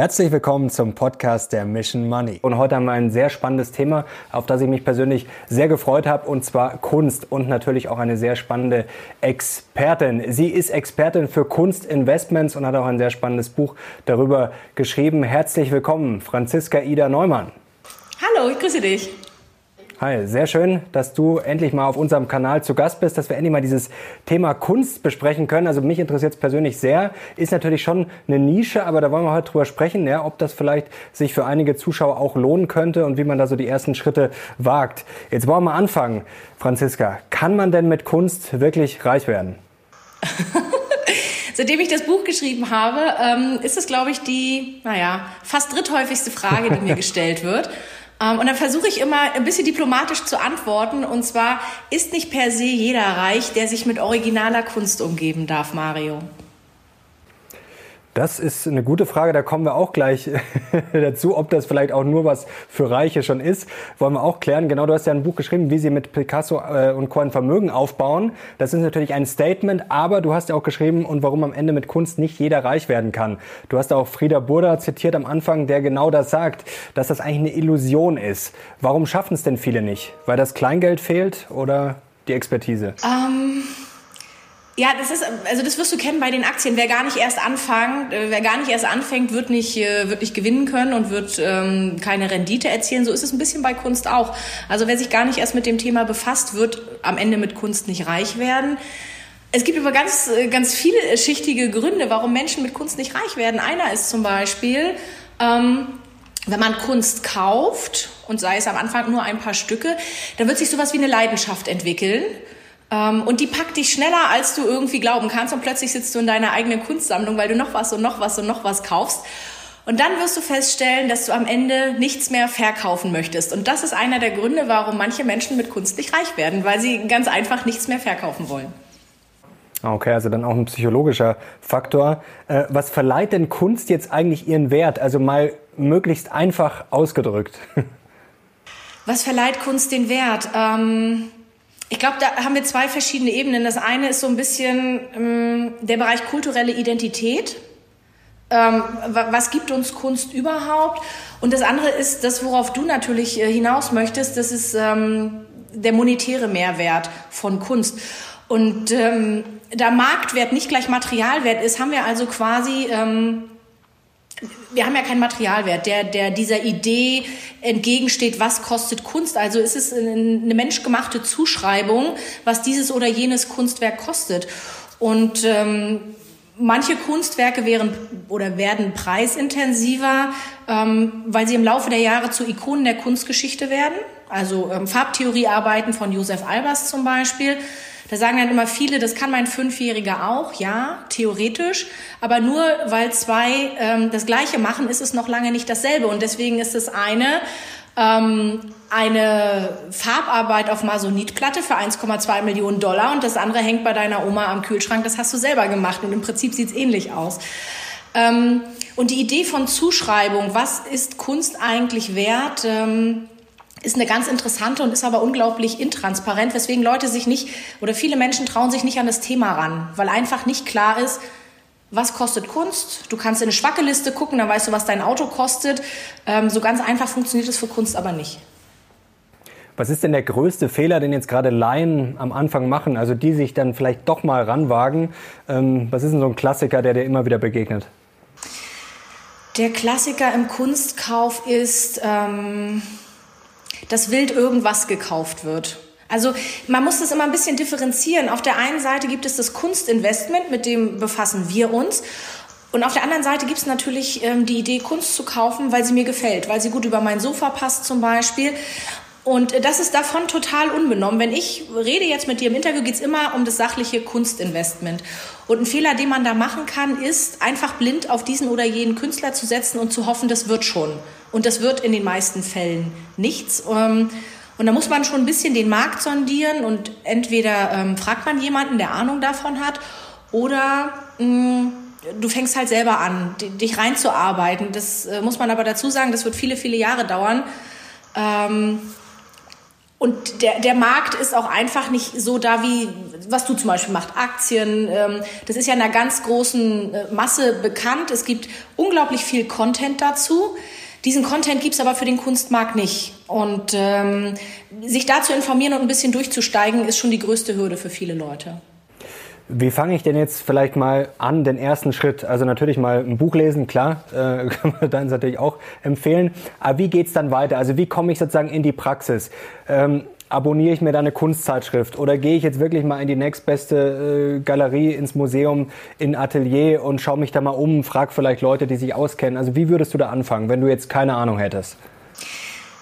Herzlich willkommen zum Podcast der Mission Money. Und heute haben wir ein sehr spannendes Thema, auf das ich mich persönlich sehr gefreut habe, und zwar Kunst und natürlich auch eine sehr spannende Expertin. Sie ist Expertin für Kunstinvestments und hat auch ein sehr spannendes Buch darüber geschrieben. Herzlich willkommen, Franziska Ida Neumann. Hallo, ich grüße dich. Hi, sehr schön, dass du endlich mal auf unserem Kanal zu Gast bist, dass wir endlich mal dieses Thema Kunst besprechen können. Also mich interessiert es persönlich sehr. Ist natürlich schon eine Nische, aber da wollen wir heute drüber sprechen, ja, ob das vielleicht sich für einige Zuschauer auch lohnen könnte und wie man da so die ersten Schritte wagt. Jetzt wollen wir mal anfangen, Franziska. Kann man denn mit Kunst wirklich reich werden? Seitdem ich das Buch geschrieben habe, ähm, ist es, glaube ich, die, naja, fast dritthäufigste Frage, die mir gestellt wird. Ähm, und dann versuche ich immer ein bisschen diplomatisch zu antworten. Und zwar ist nicht per se jeder reich, der sich mit originaler Kunst umgeben darf, Mario. Das ist eine gute Frage, da kommen wir auch gleich dazu, ob das vielleicht auch nur was für Reiche schon ist. Wollen wir auch klären. Genau, du hast ja ein Buch geschrieben, wie sie mit Picasso äh, und Co. ein Vermögen aufbauen. Das ist natürlich ein Statement, aber du hast ja auch geschrieben, und warum am Ende mit Kunst nicht jeder reich werden kann. Du hast auch Frieda Burda zitiert am Anfang, der genau das sagt, dass das eigentlich eine Illusion ist. Warum schaffen es denn viele nicht? Weil das Kleingeld fehlt oder die Expertise? Um ja, das ist, also das wirst du kennen bei den Aktien. Wer gar nicht erst anfängt, äh, wer gar nicht erst anfängt, wird nicht, äh, wird nicht gewinnen können und wird ähm, keine Rendite erzielen. So ist es ein bisschen bei Kunst auch. Also wer sich gar nicht erst mit dem Thema befasst, wird am Ende mit Kunst nicht reich werden. Es gibt aber ganz, äh, ganz viele schichtige Gründe, warum Menschen mit Kunst nicht reich werden. Einer ist zum Beispiel, ähm, wenn man Kunst kauft und sei es am Anfang nur ein paar Stücke, dann wird sich sowas wie eine Leidenschaft entwickeln. Ähm, und die packt dich schneller, als du irgendwie glauben kannst. Und plötzlich sitzt du in deiner eigenen Kunstsammlung, weil du noch was und noch was und noch was kaufst. Und dann wirst du feststellen, dass du am Ende nichts mehr verkaufen möchtest. Und das ist einer der Gründe, warum manche Menschen mit Kunst nicht reich werden, weil sie ganz einfach nichts mehr verkaufen wollen. Okay, also dann auch ein psychologischer Faktor. Äh, was verleiht denn Kunst jetzt eigentlich ihren Wert? Also mal möglichst einfach ausgedrückt. Was verleiht Kunst den Wert? Ähm ich glaube, da haben wir zwei verschiedene Ebenen. Das eine ist so ein bisschen ähm, der Bereich kulturelle Identität. Ähm, was gibt uns Kunst überhaupt? Und das andere ist das, worauf du natürlich äh, hinaus möchtest, das ist ähm, der monetäre Mehrwert von Kunst. Und ähm, da Marktwert nicht gleich Materialwert ist, haben wir also quasi ähm, wir haben ja keinen Materialwert, der, der dieser Idee entgegensteht, was kostet Kunst. Also ist es eine menschgemachte Zuschreibung, was dieses oder jenes Kunstwerk kostet. Und ähm, manche Kunstwerke wären oder werden preisintensiver, ähm, weil sie im Laufe der Jahre zu Ikonen der Kunstgeschichte werden. Also ähm, Farbtheoriearbeiten von Josef Albers zum Beispiel da sagen dann immer viele, das kann mein Fünfjähriger auch, ja, theoretisch. Aber nur weil zwei ähm, das Gleiche machen, ist es noch lange nicht dasselbe. Und deswegen ist das eine ähm, eine Farbarbeit auf Masonitplatte für 1,2 Millionen Dollar und das andere hängt bei deiner Oma am Kühlschrank. Das hast du selber gemacht und im Prinzip sieht's ähnlich aus. Ähm, und die Idee von Zuschreibung, was ist Kunst eigentlich wert? Ähm, ist eine ganz interessante und ist aber unglaublich intransparent, weswegen Leute sich nicht oder viele Menschen trauen sich nicht an das Thema ran, weil einfach nicht klar ist, was kostet Kunst. Du kannst in eine Schwackeliste gucken, dann weißt du, was dein Auto kostet. Ähm, so ganz einfach funktioniert es für Kunst aber nicht. Was ist denn der größte Fehler, den jetzt gerade Laien am Anfang machen, also die sich dann vielleicht doch mal ranwagen? Ähm, was ist denn so ein Klassiker, der dir immer wieder begegnet? Der Klassiker im Kunstkauf ist, ähm, dass wild irgendwas gekauft wird. Also man muss das immer ein bisschen differenzieren. Auf der einen Seite gibt es das Kunstinvestment, mit dem befassen wir uns. Und auf der anderen Seite gibt es natürlich ähm, die Idee, Kunst zu kaufen, weil sie mir gefällt, weil sie gut über mein Sofa passt zum Beispiel. Und äh, das ist davon total unbenommen. Wenn ich rede jetzt mit dir im Interview, geht es immer um das sachliche Kunstinvestment. Und ein Fehler, den man da machen kann, ist einfach blind auf diesen oder jenen Künstler zu setzen und zu hoffen, das wird schon. Und das wird in den meisten Fällen nichts. Ähm, und da muss man schon ein bisschen den Markt sondieren und entweder ähm, fragt man jemanden, der Ahnung davon hat, oder mh, mm, du fängst halt selber an, dich reinzuarbeiten. Das äh, muss man aber dazu sagen, das wird viele, viele Jahre dauern. Ähm, und der, der Markt ist auch einfach nicht so da, wie was du zum Beispiel machst, Aktien. Ähm, das ist ja in einer ganz großen äh, Masse bekannt. Es gibt unglaublich viel Content dazu. Diesen Content gibt's aber für den Kunstmarkt nicht. Und ähm, sich da zu informieren und ein bisschen durchzusteigen, ist schon die größte Hürde für viele Leute. Wie fange ich denn jetzt vielleicht mal an, den ersten Schritt? Also natürlich mal ein Buch lesen, klar, äh, kann man dann natürlich auch empfehlen. Aber wie geht's dann weiter? Also wie komme ich sozusagen in die Praxis? Ähm, abonniere ich mir da eine Kunstzeitschrift oder gehe ich jetzt wirklich mal in die nächstbeste äh, Galerie, ins Museum, in Atelier und schaue mich da mal um, frag vielleicht Leute, die sich auskennen. Also wie würdest du da anfangen, wenn du jetzt keine Ahnung hättest?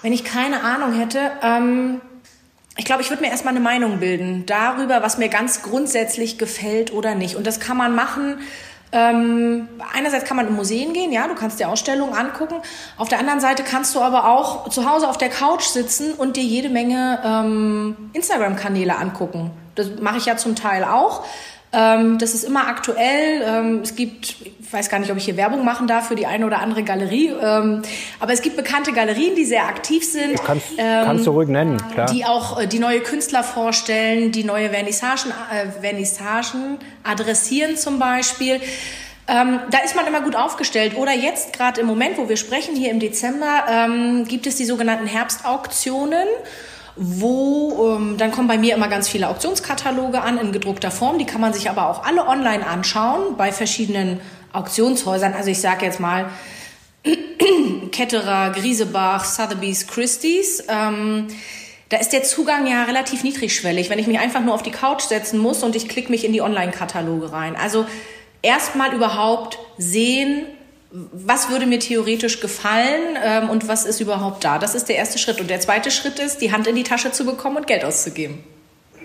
Wenn ich keine Ahnung hätte, ähm ich glaube, ich würde mir erstmal eine Meinung bilden darüber, was mir ganz grundsätzlich gefällt oder nicht. Und das kann man machen. Ähm, einerseits kann man in Museen gehen, ja, du kannst dir Ausstellungen angucken. Auf der anderen Seite kannst du aber auch zu Hause auf der Couch sitzen und dir jede Menge ähm, Instagram-Kanäle angucken. Das mache ich ja zum Teil auch. Ähm, das ist immer aktuell. Ähm, es gibt, weiß gar nicht, ob ich hier Werbung machen darf für die eine oder andere Galerie, ähm, aber es gibt bekannte Galerien, die sehr aktiv sind. Kannst, ähm, kannst du ruhig nennen, klar. Die auch äh, die neue Künstler vorstellen, die neue Vernissagen, äh, Vernissagen adressieren zum Beispiel. Ähm, da ist man immer gut aufgestellt. Oder jetzt, gerade im Moment, wo wir sprechen, hier im Dezember, ähm, gibt es die sogenannten Herbstauktionen wo ähm, dann kommen bei mir immer ganz viele Auktionskataloge an in gedruckter Form. Die kann man sich aber auch alle online anschauen bei verschiedenen Auktionshäusern. Also ich sage jetzt mal Ketterer, Griesebach, Sotheby's, Christie's. Ähm, da ist der Zugang ja relativ niedrigschwellig, wenn ich mich einfach nur auf die Couch setzen muss und ich klicke mich in die Online-Kataloge rein. Also erstmal überhaupt sehen, was würde mir theoretisch gefallen ähm, und was ist überhaupt da? Das ist der erste Schritt. Und der zweite Schritt ist, die Hand in die Tasche zu bekommen und Geld auszugeben.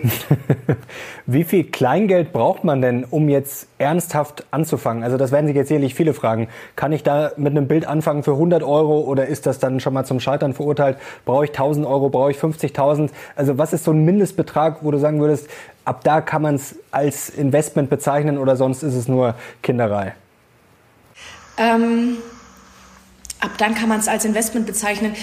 Wie viel Kleingeld braucht man denn, um jetzt ernsthaft anzufangen? Also das werden sich jetzt sicherlich viele fragen. Kann ich da mit einem Bild anfangen für 100 Euro oder ist das dann schon mal zum Scheitern verurteilt? Brauche ich 1000 Euro? Brauche ich 50.000? Also was ist so ein Mindestbetrag, wo du sagen würdest, ab da kann man es als Investment bezeichnen oder sonst ist es nur Kinderei? Ähm, ab dann kann man es als Investment bezeichnen.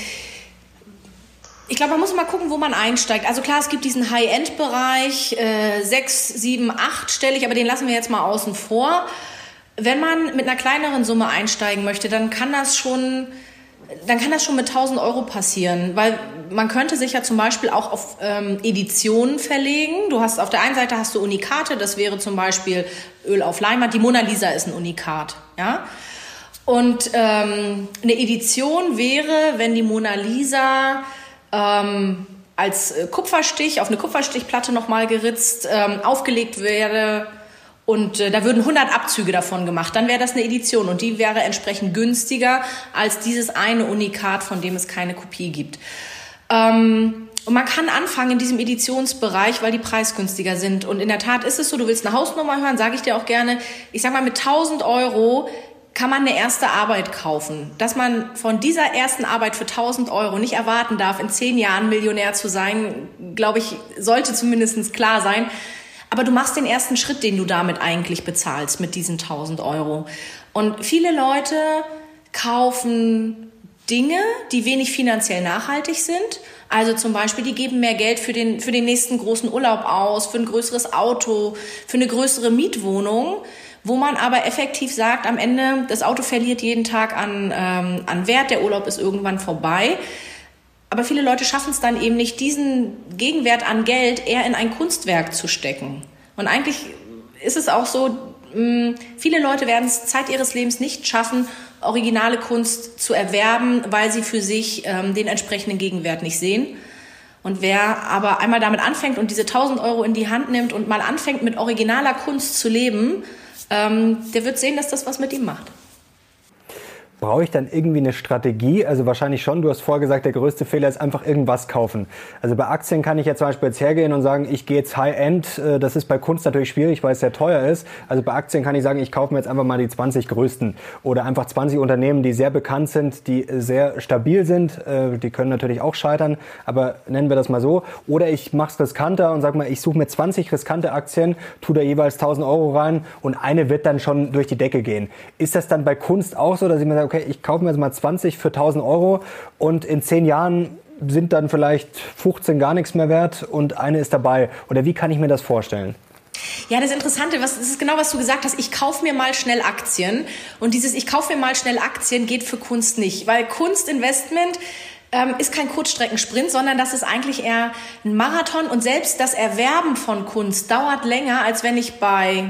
Ich glaube, man muss mal gucken, wo man einsteigt. Also klar, es gibt diesen High-End-Bereich, äh, 6, 7, 8 stellig, aber den lassen wir jetzt mal außen vor. Wenn man mit einer kleineren Summe einsteigen möchte, dann kann das schon, dann kann das schon mit 1000 Euro passieren, weil man könnte sich ja zum Beispiel auch auf ähm, Editionen verlegen. Du hast auf der einen Seite hast du Unikate, das wäre zum Beispiel Öl auf Leinwand. Die Mona Lisa ist ein Unikat, ja. Und ähm, eine Edition wäre, wenn die Mona Lisa ähm, als äh, Kupferstich auf eine Kupferstichplatte nochmal geritzt ähm, aufgelegt werde und äh, da würden 100 Abzüge davon gemacht, dann wäre das eine Edition und die wäre entsprechend günstiger als dieses eine Unikat, von dem es keine Kopie gibt. Ähm, und man kann anfangen in diesem Editionsbereich, weil die preisgünstiger sind. Und in der Tat ist es so, du willst eine Hausnummer hören, sage ich dir auch gerne. Ich sag mal, mit 1000 Euro kann man eine erste Arbeit kaufen. Dass man von dieser ersten Arbeit für 1000 Euro nicht erwarten darf, in zehn Jahren Millionär zu sein, glaube ich, sollte zumindest klar sein. Aber du machst den ersten Schritt, den du damit eigentlich bezahlst, mit diesen 1000 Euro. Und viele Leute kaufen Dinge, die wenig finanziell nachhaltig sind. Also zum Beispiel, die geben mehr Geld für den, für den nächsten großen Urlaub aus, für ein größeres Auto, für eine größere Mietwohnung wo man aber effektiv sagt, am Ende, das Auto verliert jeden Tag an, ähm, an Wert, der Urlaub ist irgendwann vorbei. Aber viele Leute schaffen es dann eben nicht, diesen Gegenwert an Geld eher in ein Kunstwerk zu stecken. Und eigentlich ist es auch so, mh, viele Leute werden es Zeit ihres Lebens nicht schaffen, originale Kunst zu erwerben, weil sie für sich ähm, den entsprechenden Gegenwert nicht sehen. Und wer aber einmal damit anfängt und diese 1000 Euro in die Hand nimmt und mal anfängt, mit originaler Kunst zu leben, ähm, der wird sehen, dass das was mit ihm macht. Brauche ich dann irgendwie eine Strategie? Also wahrscheinlich schon. Du hast vorher gesagt, der größte Fehler ist einfach irgendwas kaufen. Also bei Aktien kann ich ja zum Beispiel jetzt hergehen und sagen, ich gehe jetzt High-End. Äh, das ist bei Kunst natürlich schwierig, weil es sehr teuer ist. Also bei Aktien kann ich sagen, ich kaufe mir jetzt einfach mal die 20 größten oder einfach 20 Unternehmen, die sehr bekannt sind, die sehr stabil sind. Äh, die können natürlich auch scheitern, aber nennen wir das mal so. Oder ich mache es riskanter und sage mal, ich suche mir 20 riskante Aktien, tue da jeweils 1000 Euro rein und eine wird dann schon durch die Decke gehen. Ist das dann bei Kunst auch so, dass ich mir sage, okay, ich kaufe mir jetzt mal 20 für 1000 Euro und in zehn Jahren sind dann vielleicht 15 gar nichts mehr wert und eine ist dabei? Oder wie kann ich mir das vorstellen? Ja, das Interessante, was, das ist genau, was du gesagt hast. Ich kaufe mir mal schnell Aktien. Und dieses Ich kaufe mir mal schnell Aktien geht für Kunst nicht. Weil Kunstinvestment ähm, ist kein Kurzstreckensprint, sondern das ist eigentlich eher ein Marathon. Und selbst das Erwerben von Kunst dauert länger, als wenn ich bei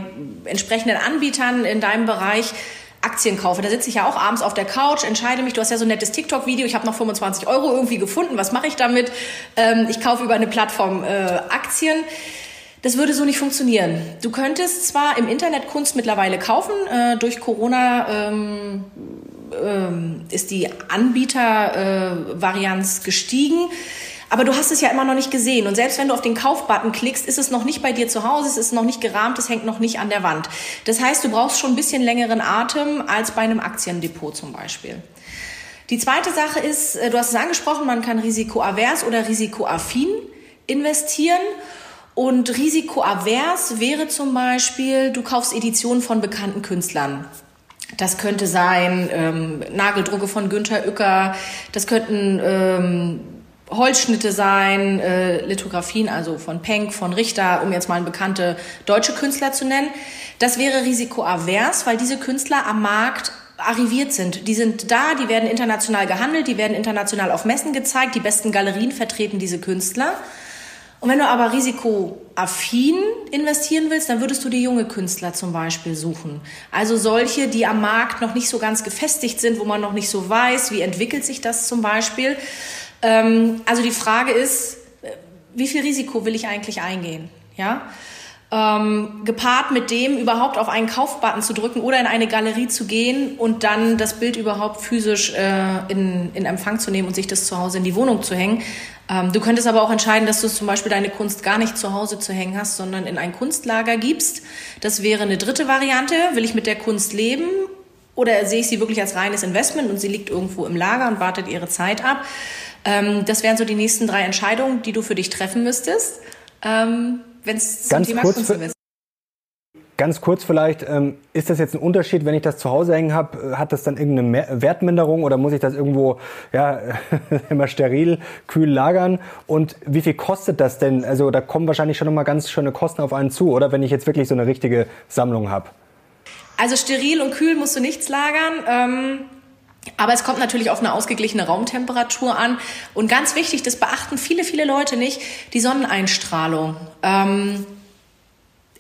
entsprechenden Anbietern in deinem Bereich Aktien kaufe. Da sitze ich ja auch abends auf der Couch, entscheide mich, du hast ja so ein nettes TikTok-Video, ich habe noch 25 Euro irgendwie gefunden, was mache ich damit? Ähm, ich kaufe über eine Plattform äh, Aktien. Das würde so nicht funktionieren. Du könntest zwar im Internet Kunst mittlerweile kaufen, äh, durch Corona ähm, ähm, ist die Anbietervarianz äh, gestiegen. Aber du hast es ja immer noch nicht gesehen. Und selbst wenn du auf den Kaufbutton klickst, ist es noch nicht bei dir zu Hause, es ist noch nicht gerahmt, es hängt noch nicht an der Wand. Das heißt, du brauchst schon ein bisschen längeren Atem als bei einem Aktiendepot zum Beispiel. Die zweite Sache ist, äh, du hast es angesprochen, man kann risikoavers oder risikoaffin investieren. Und risikoavers wäre zum Beispiel, du kaufst Editionen von bekannten Künstlern. Das könnte sein ähm, Nageldrucke von Günther Uecker, das könnten ähm, Holzschnitte sein, äh, Lithografien, also von Penck, von Richter, um jetzt mal bekannte deutsche Künstler zu nennen. Das wäre risikoavers, weil diese Künstler am Markt arriviert sind. Die sind da, die werden international gehandelt, die werden international auf Messen gezeigt, die besten Galerien vertreten diese Künstler. Und wenn du aber risikoaffin investieren willst, dann würdest du die junge Künstler zum Beispiel suchen. Also solche, die am Markt noch nicht so ganz gefestigt sind, wo man noch nicht so weiß, wie entwickelt sich das zum Beispiel. Ähm, also die Frage ist, äh, wie viel Risiko will ich eigentlich eingehen? Ja? Ähm, gepaart mit dem überhaupt auf einen Kaufbutton zu drücken oder in eine Galerie zu gehen und dann das Bild überhaupt physisch äh, in, in Empfang zu nehmen und sich das zu Hause in die Wohnung zu hängen. Ähm, du könntest aber auch entscheiden, dass du zum Beispiel deine Kunst gar nicht zu Hause zu hängen hast, sondern in ein Kunstlager gibst. Das wäre eine dritte Variante. Will ich mit der Kunst leben oder sehe ich sie wirklich als reines Investment und sie liegt irgendwo im Lager und wartet ihre Zeit ab? Ähm, das wären so die nächsten drei Entscheidungen, die du für dich treffen müsstest, ähm, wenn es zum Thema Kunst ist. Ganz kurz vielleicht, ähm, ist das jetzt ein Unterschied, wenn ich das zu Hause hängen habe? Hat das dann irgendeine Wertminderung oder muss ich das irgendwo ja, immer steril, kühl lagern? Und wie viel kostet das denn? Also da kommen wahrscheinlich schon nochmal ganz schöne Kosten auf einen zu, oder wenn ich jetzt wirklich so eine richtige Sammlung habe? Also steril und kühl musst du nichts lagern. Ähm aber es kommt natürlich auf eine ausgeglichene Raumtemperatur an. Und ganz wichtig, das beachten viele, viele Leute nicht, die Sonneneinstrahlung. Ähm,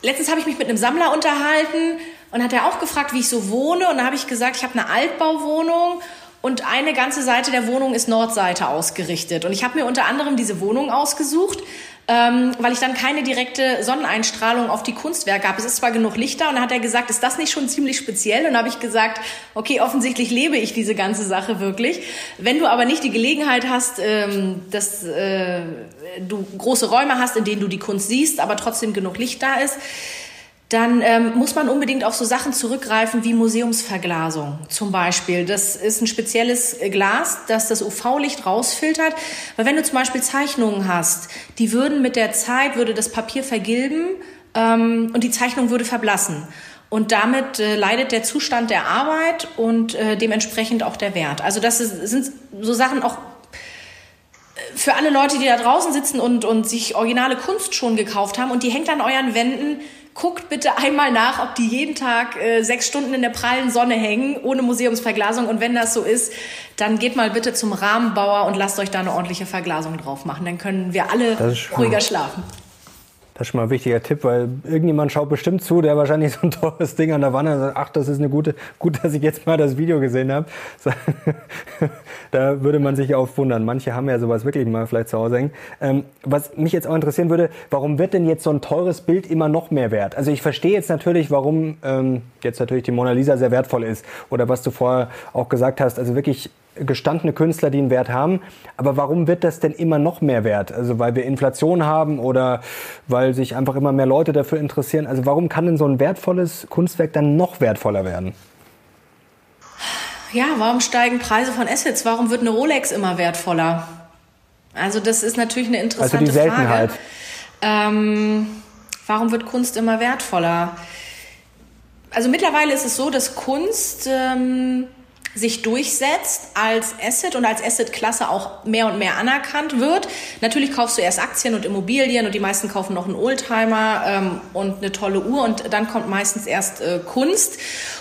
letztens habe ich mich mit einem Sammler unterhalten und hat er auch gefragt, wie ich so wohne. Und da habe ich gesagt, ich habe eine Altbauwohnung und eine ganze Seite der Wohnung ist Nordseite ausgerichtet. Und ich habe mir unter anderem diese Wohnung ausgesucht, ähm, weil ich dann keine direkte Sonneneinstrahlung auf die Kunstwerke habe. Es ist zwar genug Licht da und dann hat er gesagt, ist das nicht schon ziemlich speziell? Und habe ich gesagt, okay, offensichtlich lebe ich diese ganze Sache wirklich. Wenn du aber nicht die Gelegenheit hast, ähm, dass äh, du große Räume hast, in denen du die Kunst siehst, aber trotzdem genug Licht da ist, dann ähm, muss man unbedingt auf so Sachen zurückgreifen wie Museumsverglasung zum Beispiel. Das ist ein spezielles Glas, das das UV-Licht rausfiltert. Weil wenn du zum Beispiel Zeichnungen hast, die würden mit der Zeit, würde das Papier vergilben ähm, und die Zeichnung würde verblassen. Und damit äh, leidet der Zustand der Arbeit und äh, dementsprechend auch der Wert. Also das ist, sind so Sachen auch äh, für alle Leute, die da draußen sitzen und, und sich originale Kunst schon gekauft haben und die hängt an euren Wänden guckt bitte einmal nach, ob die jeden Tag äh, sechs Stunden in der prallen Sonne hängen, ohne Museumsverglasung. Und wenn das so ist, dann geht mal bitte zum Rahmenbauer und lasst euch da eine ordentliche Verglasung drauf machen. Dann können wir alle ruhiger schlafen. Das ist schon mal ein wichtiger Tipp, weil irgendjemand schaut bestimmt zu, der wahrscheinlich so ein teures Ding an der Wand hat und sagt, ach, das ist eine gute, gut, dass ich jetzt mal das Video gesehen habe. da würde man sich auch wundern. Manche haben ja sowas wirklich mal vielleicht zu Hause hängen. Ähm, was mich jetzt auch interessieren würde, warum wird denn jetzt so ein teures Bild immer noch mehr wert? Also ich verstehe jetzt natürlich, warum ähm, jetzt natürlich die Mona Lisa sehr wertvoll ist oder was du vorher auch gesagt hast. Also wirklich gestandene Künstler, die einen Wert haben. Aber warum wird das denn immer noch mehr wert? Also weil wir Inflation haben oder weil sich einfach immer mehr Leute dafür interessieren. Also warum kann denn so ein wertvolles Kunstwerk dann noch wertvoller werden? Ja, warum steigen Preise von Assets? Warum wird eine Rolex immer wertvoller? Also das ist natürlich eine interessante also die Seltenheit. Frage. Ähm, warum wird Kunst immer wertvoller? Also mittlerweile ist es so, dass Kunst ähm, sich durchsetzt als Asset und als Asset-Klasse auch mehr und mehr anerkannt wird. Natürlich kaufst du erst Aktien und Immobilien und die meisten kaufen noch einen Oldtimer ähm, und eine tolle Uhr und dann kommt meistens erst äh, Kunst.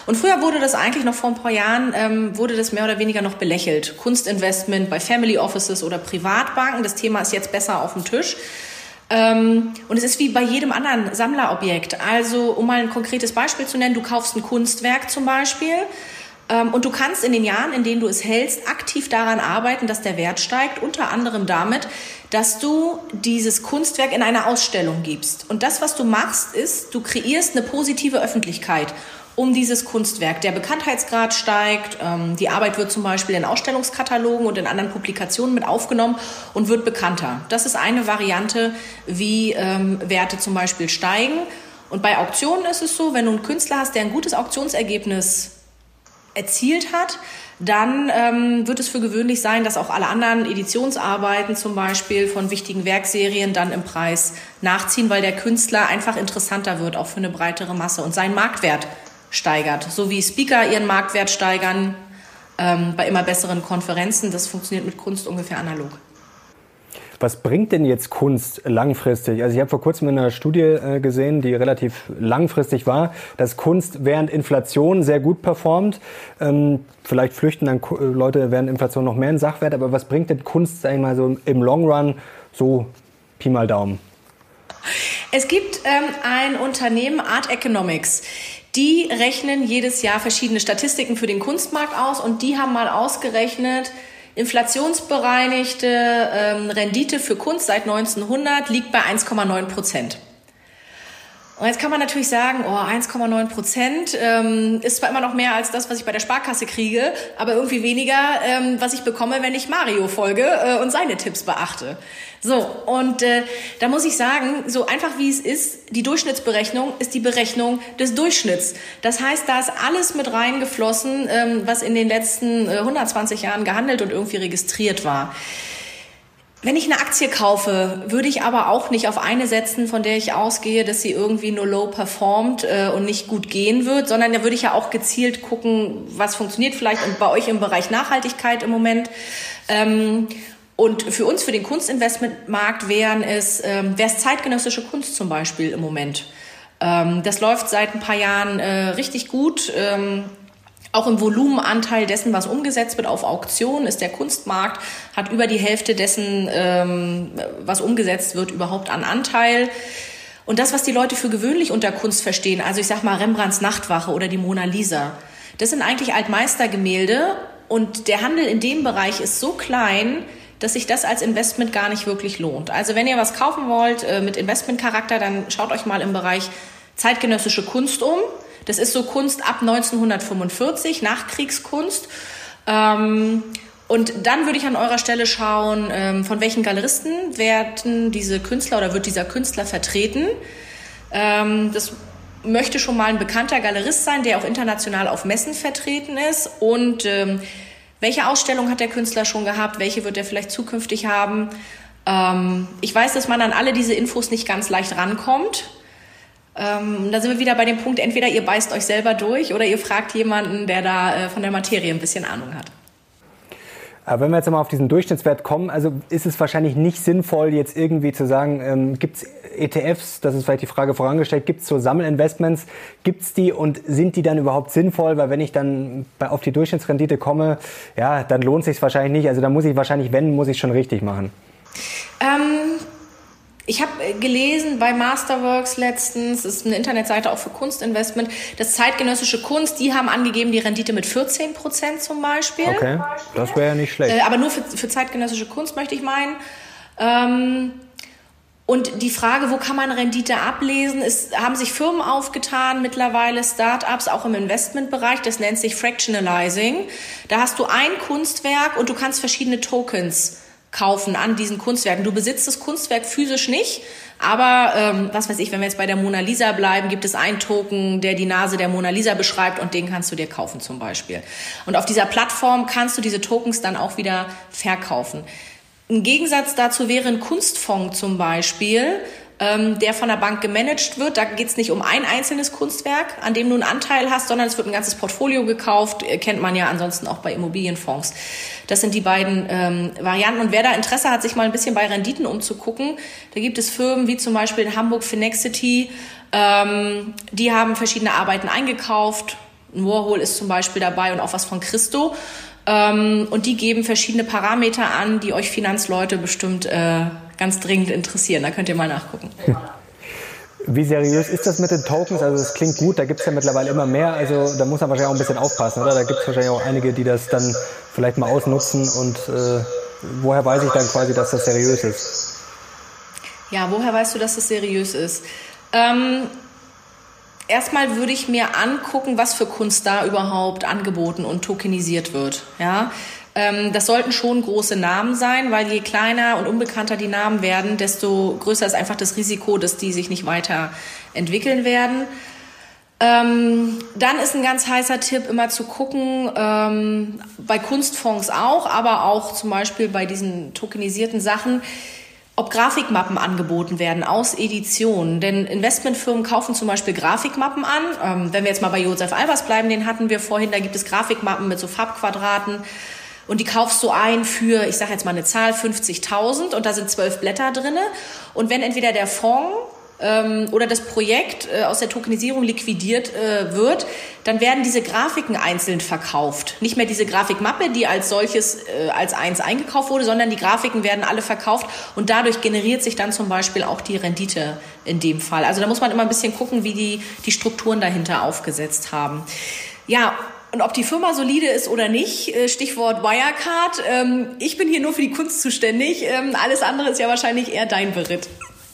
Und früher wurde das eigentlich noch vor ein paar Jahren, ähm, wurde das mehr oder weniger noch belächelt. Kunstinvestment bei Family Offices oder Privatbanken, das Thema ist jetzt besser auf dem Tisch. Ähm, und es ist wie bei jedem anderen Sammlerobjekt. Also, um mal ein konkretes Beispiel zu nennen, du kaufst ein Kunstwerk zum Beispiel und du kannst in den Jahren, in denen du es hältst, aktiv daran arbeiten, dass der Wert steigt, unter anderem damit, dass du dieses Kunstwerk in eine Ausstellung gibst. Und das, was du machst, ist, du kreierst eine positive Öffentlichkeit um dieses Kunstwerk. Der Bekanntheitsgrad steigt, ähm, die Arbeit wird zum Beispiel in Ausstellungskatalogen und in anderen Publikationen mit aufgenommen und wird bekannter. Das ist eine Variante, wie ähm, Werte zum Beispiel steigen. Und bei Auktionen ist es so, wenn du einen Künstler hast, der ein gutes Auktionsergebnis erzielt hat, dann ähm, wird es für gewöhnlich sein, dass auch alle anderen Editionsarbeiten zum Beispiel von wichtigen Werkserien dann im Preis nachziehen, weil der Künstler einfach interessanter wird, auch für eine breitere Masse und sein Marktwert steigert. So wie Speaker ihren Marktwert steigern ähm, bei immer besseren Konferenzen. Das funktioniert mit Kunst ungefähr analog. Was bringt denn jetzt Kunst langfristig? Also ich habe vor kurzem in einer Studie äh, gesehen, die relativ langfristig war, dass Kunst während Inflation sehr gut performt. Ähm, vielleicht flüchten dann äh, Leute während Inflation noch mehr in Sachwert, aber was bringt denn Kunst, sag ich mal, so im Long Run, so Pi mal Daumen? Es gibt ähm, ein Unternehmen, Art Economics. Die rechnen jedes Jahr verschiedene Statistiken für den Kunstmarkt aus und die haben mal ausgerechnet, Inflationsbereinigte ähm, Rendite für Kunst seit 1900 liegt bei 1,9 Prozent. Und jetzt kann man natürlich sagen, oh, 1,9 Prozent ähm, ist zwar immer noch mehr als das, was ich bei der Sparkasse kriege, aber irgendwie weniger, ähm, was ich bekomme, wenn ich Mario folge äh, und seine Tipps beachte. So, und äh, da muss ich sagen, so einfach wie es ist, die Durchschnittsberechnung ist die Berechnung des Durchschnitts. Das heißt, da ist alles mit reingeflossen, ähm, was in den letzten äh, 120 Jahren gehandelt und irgendwie registriert war. Wenn ich eine Aktie kaufe, würde ich aber auch nicht auf eine setzen, von der ich ausgehe, dass sie irgendwie nur low performt äh, und nicht gut gehen wird, sondern da würde ich ja auch gezielt gucken, was funktioniert vielleicht und bei euch im Bereich Nachhaltigkeit im Moment. Ähm, und für uns, für den Kunstinvestmentmarkt, wären es, ähm, wäre es zeitgenössische Kunst zum Beispiel im Moment. Ähm, das läuft seit ein paar Jahren äh, richtig gut. Auch im Volumenanteil dessen, was umgesetzt wird auf Auktion, ist der Kunstmarkt, hat über die Hälfte dessen, ähm, was umgesetzt wird, überhaupt an Anteil. Und das, was die Leute für gewöhnlich unter Kunst verstehen, also ich sag mal Rembrandts Nachtwache oder die Mona Lisa, das sind eigentlich Altmeistergemälde und der Handel in dem Bereich ist so klein, dass sich das als Investment gar nicht wirklich lohnt. Also wenn ihr was kaufen wollt äh, mit Investmentcharakter, dann schaut euch mal im Bereich zeitgenössische Kunst um. Das ist so Kunst ab 1945, Nachkriegskunst. Ähm, und dann würde ich an eurer Stelle schauen, ähm, von welchen Galeristen werden diese Künstler oder wird dieser Künstler vertreten. Ähm, das möchte schon mal ein bekannter Galerist sein, der auch international auf Messen vertreten ist. Und ähm, welche Ausstellung hat der Künstler schon gehabt? Welche wird er vielleicht zukünftig haben? Ähm, ich weiß, dass man an alle diese Infos nicht ganz leicht rankommt. Ähm, da sind wir wieder bei dem Punkt, entweder ihr beißt euch selber durch oder ihr fragt jemanden, der da äh, von der Materie ein bisschen Ahnung hat. Aber wenn wir jetzt mal auf diesen Durchschnittswert kommen, also ist es wahrscheinlich nicht sinnvoll, jetzt irgendwie zu sagen, ähm, gibt es ETFs, das ist vielleicht die Frage vorangestellt, gibt es so Sammelinvestments, gibt es die und sind die dann überhaupt sinnvoll? Weil wenn ich dann bei, auf die Durchschnittsrendite komme, ja, dann lohnt sich wahrscheinlich nicht. Also da muss ich wahrscheinlich, wenn, muss ich schon richtig machen. Ähm, ich habe äh, gelesen bei Masterworks letztens, das ist eine Internetseite auch für Kunstinvestment, das zeitgenössische Kunst, die haben angegeben die Rendite mit 14 Prozent zum Beispiel. Okay, das wäre ja nicht schlecht. Äh, aber nur für, für zeitgenössische Kunst möchte ich meinen. Ähm, und die Frage, wo kann man Rendite ablesen, ist, haben sich Firmen aufgetan, mittlerweile Startups, auch im Investmentbereich, das nennt sich Fractionalizing. Da hast du ein Kunstwerk und du kannst verschiedene Tokens kaufen an diesen Kunstwerken. Du besitzt das Kunstwerk physisch nicht, aber ähm, was weiß ich, wenn wir jetzt bei der Mona Lisa bleiben, gibt es einen Token, der die Nase der Mona Lisa beschreibt und den kannst du dir kaufen zum Beispiel. Und auf dieser Plattform kannst du diese Tokens dann auch wieder verkaufen. Ein Gegensatz dazu wäre ein Kunstfonds zum Beispiel. Ähm, der von der Bank gemanagt wird. Da geht es nicht um ein einzelnes Kunstwerk, an dem du einen Anteil hast, sondern es wird ein ganzes Portfolio gekauft. Äh, kennt man ja ansonsten auch bei Immobilienfonds. Das sind die beiden ähm, Varianten. Und wer da Interesse hat, sich mal ein bisschen bei Renditen umzugucken, da gibt es Firmen wie zum Beispiel in Hamburg Finexity, ähm, die haben verschiedene Arbeiten eingekauft. Ein Warhol ist zum Beispiel dabei und auch was von Christo. Ähm, und die geben verschiedene Parameter an, die euch Finanzleute bestimmt äh, ganz dringend interessieren. Da könnt ihr mal nachgucken. Wie seriös ist das mit den Tokens? Also es klingt gut, da gibt es ja mittlerweile immer mehr. Also da muss man wahrscheinlich auch ein bisschen aufpassen, oder? Da gibt es wahrscheinlich auch einige, die das dann vielleicht mal ausnutzen. Und äh, woher weiß ich dann quasi, dass das seriös ist? Ja, woher weißt du, dass das seriös ist? Ähm, erstmal würde ich mir angucken, was für Kunst da überhaupt angeboten und tokenisiert wird. Ja, das sollten schon große Namen sein, weil je kleiner und unbekannter die Namen werden, desto größer ist einfach das Risiko, dass die sich nicht weiterentwickeln werden. Ähm, dann ist ein ganz heißer Tipp immer zu gucken, ähm, bei Kunstfonds auch, aber auch zum Beispiel bei diesen tokenisierten Sachen, ob Grafikmappen angeboten werden aus Editionen. Denn Investmentfirmen kaufen zum Beispiel Grafikmappen an. Ähm, wenn wir jetzt mal bei Josef Albers bleiben, den hatten wir vorhin, da gibt es Grafikmappen mit so Farbquadraten. Und die kaufst du ein für, ich sage jetzt mal eine Zahl, 50.000 und da sind zwölf Blätter drinne. Und wenn entweder der Fonds ähm, oder das Projekt äh, aus der Tokenisierung liquidiert äh, wird, dann werden diese Grafiken einzeln verkauft. Nicht mehr diese Grafikmappe, die als solches äh, als eins eingekauft wurde, sondern die Grafiken werden alle verkauft und dadurch generiert sich dann zum Beispiel auch die Rendite in dem Fall. Also da muss man immer ein bisschen gucken, wie die, die Strukturen dahinter aufgesetzt haben. Ja, und ob die Firma solide ist oder nicht, äh, Stichwort Wirecard. Ähm, ich bin hier nur für die Kunst zuständig. Ähm, alles andere ist ja wahrscheinlich eher dein Beritt.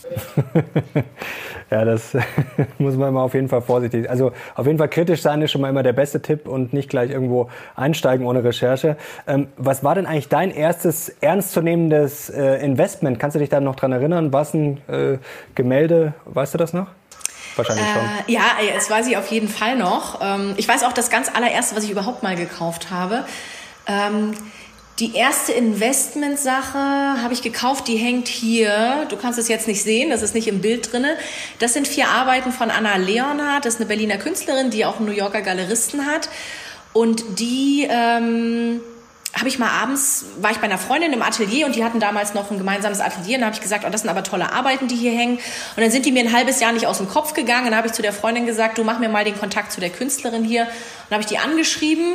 ja, das muss man immer auf jeden Fall vorsichtig. Also auf jeden Fall kritisch sein ist schon mal immer der beste Tipp und nicht gleich irgendwo einsteigen ohne Recherche. Ähm, was war denn eigentlich dein erstes ernstzunehmendes äh, Investment? Kannst du dich da noch dran erinnern? Was ein äh, Gemälde? Weißt du das noch? Wahrscheinlich. Äh, ja, das weiß ich auf jeden Fall noch. Ähm, ich weiß auch das ganz allererste, was ich überhaupt mal gekauft habe. Ähm, die erste Investmentsache habe ich gekauft, die hängt hier. Du kannst es jetzt nicht sehen, das ist nicht im Bild drinne. Das sind vier Arbeiten von Anna Leonhardt, das ist eine Berliner Künstlerin, die auch einen New Yorker Galeristen hat. Und die ähm, habe ich mal abends, war ich bei einer Freundin im Atelier und die hatten damals noch ein gemeinsames Atelier und da habe ich gesagt, oh, das sind aber tolle Arbeiten, die hier hängen. Und dann sind die mir ein halbes Jahr nicht aus dem Kopf gegangen. Dann habe ich zu der Freundin gesagt, du mach mir mal den Kontakt zu der Künstlerin hier. Und dann habe ich die angeschrieben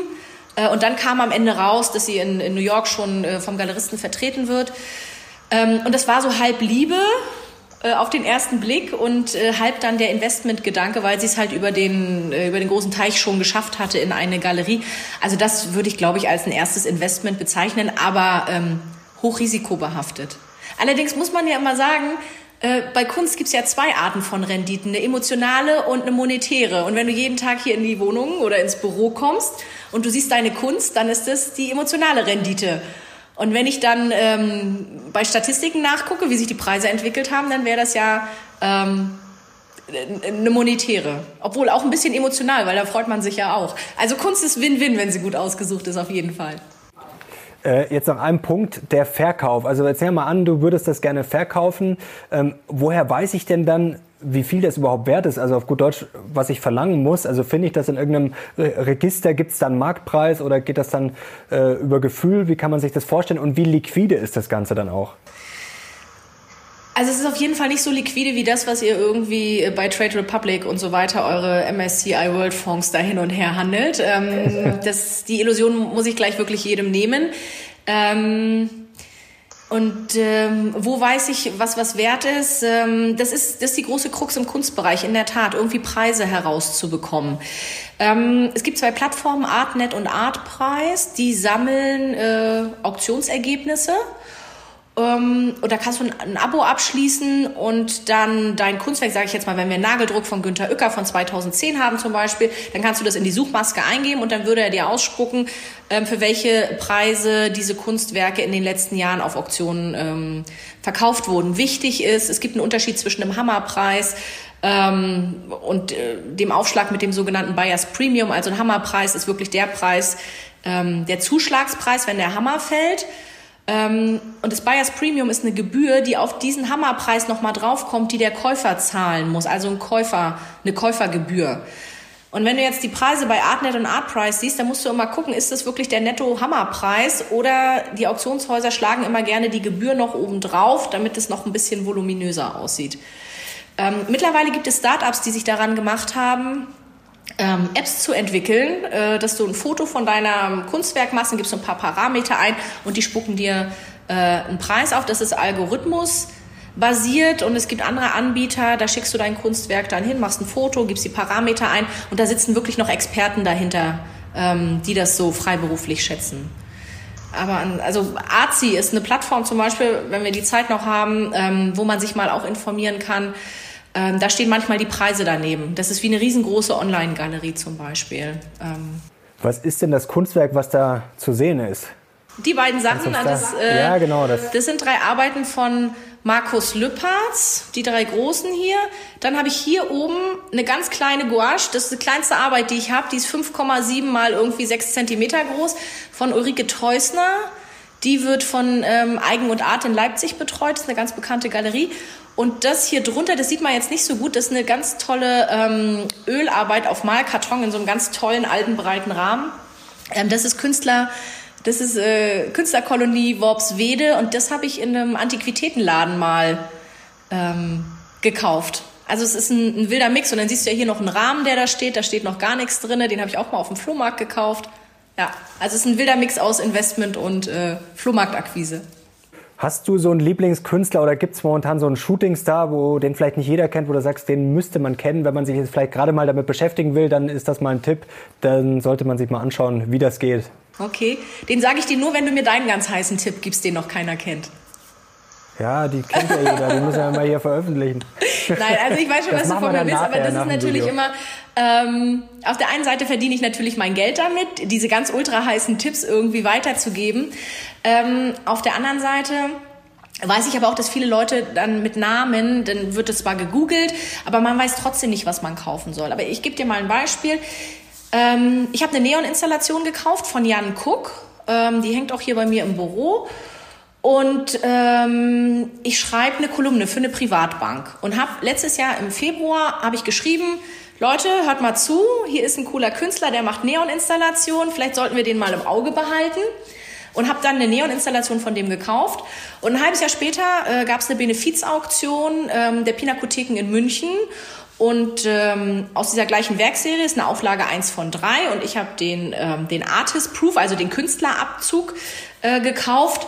äh, und dann kam am Ende raus, dass sie in, in New York schon äh, vom Galeristen vertreten wird. Ähm, und das war so halb Liebe äh, auf den ersten Blick und halb dann der Investmentgedanke, weil sie es halt über den, über den großen Teich schon geschafft hatte in eine Galerie. Also das würde ich, glaube ich, als ein erstes Investment bezeichnen, aber ähm, hochrisikobehaftet. Allerdings muss man ja immer sagen, äh, bei Kunst gibt es ja zwei Arten von Renditen, eine emotionale und eine monetäre. Und wenn du jeden Tag hier in die Wohnung oder ins Büro kommst und du siehst deine Kunst, dann ist das die emotionale Rendite. Und wenn ich dann ähm, bei Statistiken nachgucke, wie sich die Preise entwickelt haben, dann wäre das ja ähm, eine monetäre. Obwohl auch ein bisschen emotional, weil da freut man sich ja auch. Also Kunst ist Win-Win, wenn sie gut ausgesucht ist, auf jeden Fall. Äh, jetzt noch ein Punkt, der Verkauf. Also erzähl mal an, du würdest das gerne verkaufen. Ähm, woher weiß ich denn dann, wie viel das überhaupt wert ist? Also auf gut Deutsch, was ich verlangen muss. Also finde ich das in irgendeinem Register? Gibt es da einen Marktpreis oder geht das dann äh, über Gefühl? Wie kann man sich das vorstellen? Und wie liquide ist das Ganze dann auch? Also es ist auf jeden Fall nicht so liquide wie das, was ihr irgendwie bei Trade Republic und so weiter eure MSCI World Fonds da hin und her handelt. Ähm, das, die Illusion muss ich gleich wirklich jedem nehmen. Ähm, und ähm, wo weiß ich, was was wert ist? Ähm, das ist das ist die große Krux im Kunstbereich in der Tat, irgendwie Preise herauszubekommen. Ähm, es gibt zwei Plattformen, Artnet und Artpreis, die sammeln äh, Auktionsergebnisse ähm, und da kannst du ein, Abo abschließen und dann dein Kunstwerk, sage ich jetzt mal, wenn wir einen Nageldruck von Günter Uecker von 2010 haben zum Beispiel, dann kannst du das in die Suchmaske eingeben und dann würde er dir ausspucken, ähm, für welche Preise diese Kunstwerke in den letzten Jahren auf Auktionen ähm, verkauft wurden. Wichtig ist, es gibt einen Unterschied zwischen dem Hammerpreis ähm, und äh, dem Aufschlag mit dem sogenannten Buyers Premium. Also ein Hammerpreis ist wirklich der Preis, ähm, der Zuschlagspreis, wenn der Hammer fällt. Ähm, und das Buyers Premium ist eine Gebühr, die auf diesen Hammerpreis nochmal draufkommt, die der Käufer zahlen muss. Also ein Käufer, eine Käufergebühr. Und wenn du jetzt die Preise bei Artnet und Artprice siehst, dann musst du immer gucken, ist das wirklich der Netto-Hammerpreis oder die Auktionshäuser schlagen immer gerne die Gebühr noch oben drauf, damit es noch ein bisschen voluminöser aussieht. Ähm, mittlerweile gibt es Startups, die sich daran gemacht haben, ähm, Apps zu entwickeln, äh, dass du ein Foto von deinem Kunstwerk machst, dann gibst du ein paar Parameter ein und die spucken dir äh, einen Preis auf. Das ist Algorithmus basiert und es gibt andere Anbieter, da schickst du dein Kunstwerk dann hin, machst ein Foto, gibst die Parameter ein und da sitzen wirklich noch Experten dahinter, ähm, die das so freiberuflich schätzen. Aber an, also Arzi ist eine Plattform zum Beispiel, wenn wir die Zeit noch haben, ähm, wo man sich mal auch informieren kann. Ähm, da stehen manchmal die Preise daneben. Das ist wie eine riesengroße Online-Galerie zum Beispiel. Ähm, was ist denn das Kunstwerk, was da zu sehen ist? Die beiden Sachen, das, das, äh, ja, genau, das. das sind drei Arbeiten von Markus Lüppertz, die drei großen hier. Dann habe ich hier oben eine ganz kleine Gouache, das ist die kleinste Arbeit, die ich habe, die ist 5,7 mal irgendwie 6 Zentimeter groß, von Ulrike Teusner. Die wird von ähm, Eigen und Art in Leipzig betreut, das ist eine ganz bekannte Galerie. Und das hier drunter, das sieht man jetzt nicht so gut, das ist eine ganz tolle ähm, Ölarbeit auf Malkarton in so einem ganz tollen, alten, breiten Rahmen. Ähm, das ist Künstler das ist äh, Künstlerkolonie Worpswede und das habe ich in einem Antiquitätenladen mal ähm, gekauft. Also es ist ein, ein, wilder Mix und dann siehst du ja hier noch einen Rahmen, der da steht. Da steht noch gar nichts drin. Den habe ich auch mal auf dem Flohmarkt gekauft. Ja, also es ist ein wilder Mix aus Investment und äh, Flohmarktakquise. Hast du so einen Lieblingskünstler oder gibt es momentan so einen Shootingstar, wo den vielleicht nicht jeder kennt, wo du sagst, den müsste man kennen, wenn man sich jetzt vielleicht gerade mal damit beschäftigen will, dann ist das mal ein Tipp. Dann sollte man sich mal anschauen, wie das geht. Okay, den sage ich dir nur, wenn du mir deinen ganz heißen Tipp gibst, den noch keiner kennt. Ja, die kennt ja jeder, die muss ja mal hier veröffentlichen. Nein, also ich weiß schon, das was du von mir willst, aber das ist natürlich immer, ähm, auf der einen Seite verdiene ich natürlich mein Geld damit, diese ganz ultra heißen Tipps irgendwie weiterzugeben. Ähm, auf der anderen Seite weiß ich aber auch, dass viele Leute dann mit Namen, dann wird es zwar gegoogelt, aber man weiß trotzdem nicht, was man kaufen soll. Aber ich gebe dir mal ein Beispiel. Ähm, ich habe eine Neon-Installation gekauft von Jan Cook. Ähm, die hängt auch hier bei mir im Büro. Und ähm, ich schreibe eine Kolumne für eine Privatbank und habe letztes Jahr im Februar habe ich geschrieben, Leute, hört mal zu, hier ist ein cooler Künstler, der macht Neon-Installationen, vielleicht sollten wir den mal im Auge behalten. Und habe dann eine Neon-Installation von dem gekauft. Und ein halbes Jahr später äh, gab es eine Benefizauktion ähm, der Pinakotheken in München. Und ähm, aus dieser gleichen Werkserie ist eine Auflage 1 von 3 und ich habe den, ähm, den Artist Proof, also den Künstlerabzug, äh, gekauft.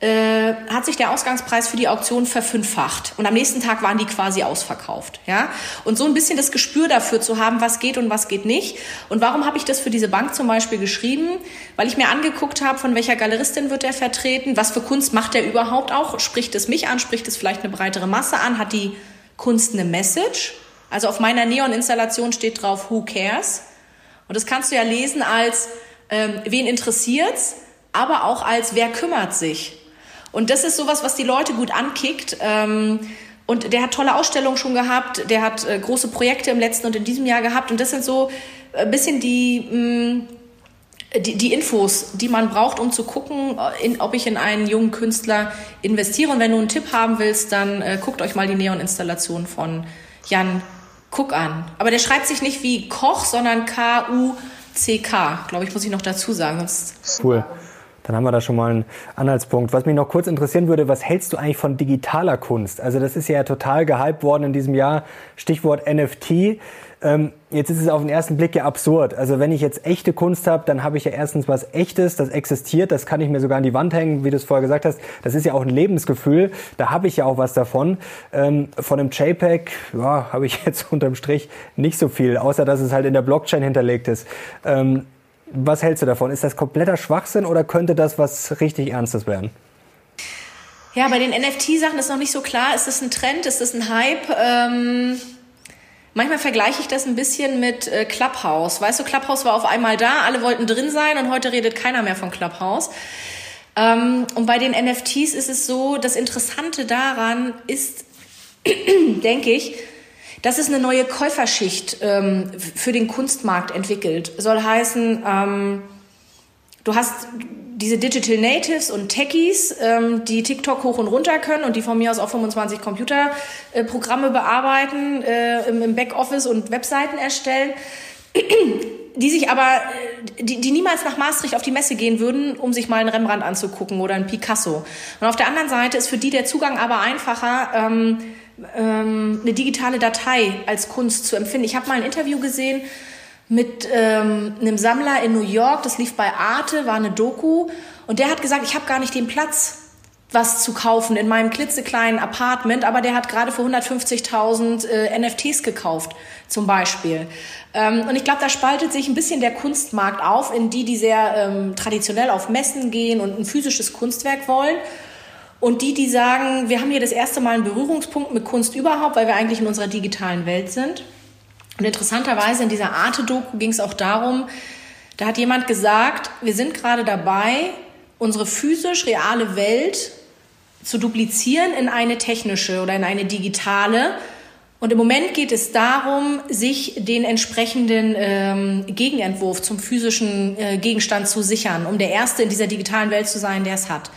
Äh, hat sich der Ausgangspreis für die Auktion verfünffacht. Und am nächsten Tag waren die quasi ausverkauft, ja? Und so ein bisschen das Gespür dafür zu haben, was geht und was geht nicht. Und warum habe ich das für diese Bank zum Beispiel geschrieben, weil ich mir angeguckt habe, von welcher Galeristin wird er vertreten, was für Kunst macht er überhaupt auch, spricht es mich an, spricht es vielleicht eine breitere Masse an, hat die Kunst eine Message? Also auf meiner Neon-Installation steht drauf Who cares? Und das kannst du ja lesen als ähm, wen interessiert's, aber auch als wer kümmert sich. Und das ist sowas, was die Leute gut ankickt. Ähm, und der hat tolle Ausstellungen schon gehabt, der hat äh, große Projekte im letzten und in diesem Jahr gehabt. Und das sind so ein bisschen die, mh, mm, die, die Infos, die man braucht, um zu gucken, äh, in, ob ich in einen jungen Künstler investiere. Und wenn du einen Tipp haben willst, dann äh, guckt euch mal die Neon-Installation von Jan Cook an. Aber der schreibt sich nicht wie Koch, sondern K-U-C-K. Glaube ich, muss ich noch dazu sagen. Sonst cool. Dann haben wir da schon mal einen Anhaltspunkt. Was mich noch kurz interessieren würde, was hältst du eigentlich von digitaler Kunst? Also das ist ja total gehypt worden in diesem Jahr. Stichwort NFT. Ähm, jetzt ist es auf den ersten Blick ja absurd. Also wenn ich jetzt echte Kunst habe, dann habe ich ja erstens was Echtes, das existiert, das kann ich mir sogar an die Wand hängen, wie du es vorher gesagt hast. Das ist ja auch ein Lebensgefühl, da habe ich ja auch was davon. Ähm, von einem JPEG ja, habe ich jetzt unterm Strich nicht so viel, außer dass es halt in der Blockchain hinterlegt ist. Ähm, was hältst du davon? Ist das kompletter Schwachsinn oder könnte das was richtig Ernstes werden? Ja, bei den NFT-Sachen ist noch nicht so klar. Ist das ein Trend? Ist das ein Hype? Ähm Manchmal vergleiche ich das ein bisschen mit äh, Clubhouse. Weißt du, Clubhouse war auf einmal da, alle wollten drin sein und heute redet keiner mehr von Clubhouse. Ähm, und bei den NFTs ist es so, das Interessante daran ist, denke ich, dass es eine neue Käuferschicht ähm, für den Kunstmarkt entwickelt. Soll heißen, ähm, du hast diese Digital Natives und Techies, ähm, die TikTok hoch und runter können und die von mir aus auch 25 Computerprogramme äh, bearbeiten, äh, im, im Backoffice und Webseiten erstellen, die sich aber, äh, die, die niemals nach Maastricht auf die Messe gehen würden, um sich mal einen Rembrandt anzugucken oder einen Picasso. Und auf der anderen Seite ist für die der Zugang aber einfacher, ähm, ähm, eine digitale Datei als Kunst zu empfinden. Ich habe mal ein Interview gesehen mit ähm, einem Sammler in New York, das lief bei Arte, war eine Doku, und der hat gesagt, ich habe gar nicht den Platz, was zu kaufen in meinem klitzekleinen Apartment, aber der hat gerade für 150.000 äh, NFTs gekauft, zum Beispiel. Ähm, und ich glaube, da spaltet sich ein bisschen der Kunstmarkt auf, in die, die sehr ähm, traditionell auf Messen gehen und ein physisches Kunstwerk wollen. Und die, die sagen, wir haben hier das erste Mal einen Berührungspunkt mit Kunst überhaupt, weil wir eigentlich in unserer digitalen Welt sind. Und interessanterweise in dieser Arte-Doku ging es auch darum, da hat jemand gesagt, wir sind gerade dabei, unsere physisch reale Welt zu duplizieren in eine technische oder in eine digitale. Und im Moment geht es darum, sich den entsprechenden ähm, Gegenentwurf zum physischen äh, Gegenstand zu sichern, um der Erste in dieser digitalen Welt zu sein, der es hat.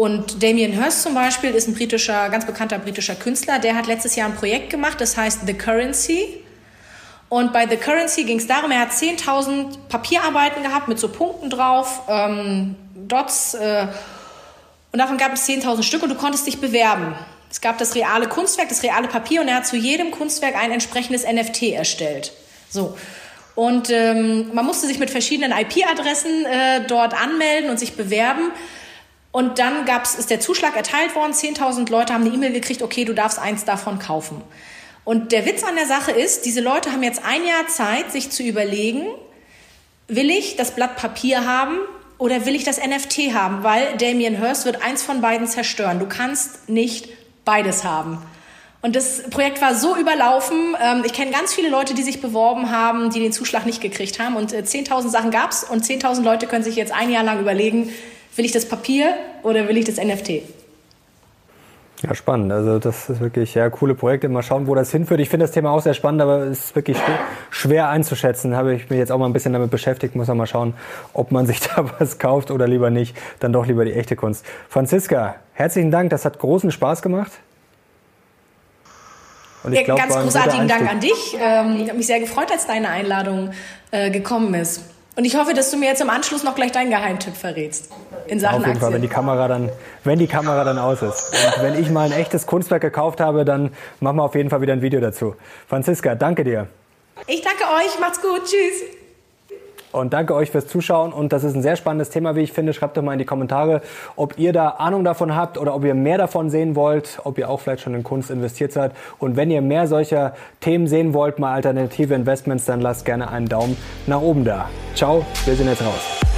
Und Damien Hirst zum Beispiel ist ein britischer, ganz bekannter britischer Künstler, der hat letztes Jahr ein Projekt gemacht, das heißt The Currency. Und bei The Currency ging es darum, er hat 10.000 Papierarbeiten gehabt mit so Punkten drauf, ähm, Dots. Äh, und davon gab es 10.000 Stück und du konntest dich bewerben. Es gab das reale Kunstwerk, das reale Papier und er hat zu jedem Kunstwerk ein entsprechendes NFT erstellt. So. Und ähm, man musste sich mit verschiedenen IP-Adressen äh, dort anmelden und sich bewerben. Und dann gab's, ist der Zuschlag erteilt worden. 10.000 Leute haben eine E-Mail gekriegt, okay, du darfst eins davon kaufen. Und der Witz an der Sache ist, diese Leute haben jetzt ein Jahr Zeit, sich zu überlegen, will ich das Blatt Papier haben oder will ich das NFT haben? Weil Damien Hirst wird eins von beiden zerstören. Du kannst nicht beides haben. Und das Projekt war so überlaufen. Ähm, ich kenne ganz viele Leute, die sich beworben haben, die den Zuschlag nicht gekriegt haben. Und 10.000 äh, Sachen gab's und 10.000 Leute können sich jetzt ein Jahr lang überlegen, will ich das Papier oder will ich das NFT? Ja, spannend. Also das ist wirklich ja coole Projekte. Mal schauen, wo das hinführt. Ich finde das Thema auch sehr spannend, aber es ist wirklich schwer einzuschätzen. Habe ich mich jetzt auch mal ein bisschen damit beschäftigt. Muss auch mal schauen, ob man sich da was kauft oder lieber nicht. Dann doch lieber die echte Kunst. Franziska, herzlichen Dank. Das hat großen Spaß gemacht. Und ich ja, glaub, ganz großartigen Dank an dich. Ähm, ich habe mich sehr gefreut, als deine Einladung äh, gekommen ist. Und ich hoffe, dass du mir jetzt im Anschluss noch gleich deinen Geheimtipp verrätst. In Sachen Auf jeden Aktien. Fall, wenn die Kamera dann, wenn die Kamera dann aus ist. Und wenn ich mal ein echtes Kunstwerk gekauft habe, dann machen wir auf jeden Fall wieder ein Video dazu. Franziska, danke dir. Ich danke euch. Macht's gut. Tschüss. Und danke euch fürs Zuschauen. Und das ist ein sehr spannendes Thema, wie ich finde. Schreibt doch mal in die Kommentare, ob ihr da Ahnung davon habt oder ob ihr mehr davon sehen wollt, ob ihr auch vielleicht schon in Kunst investiert seid. Und wenn ihr mehr solcher Themen sehen wollt, mal alternative Investments, dann lasst gerne einen Daumen nach oben da. Ciao, wir sind jetzt raus.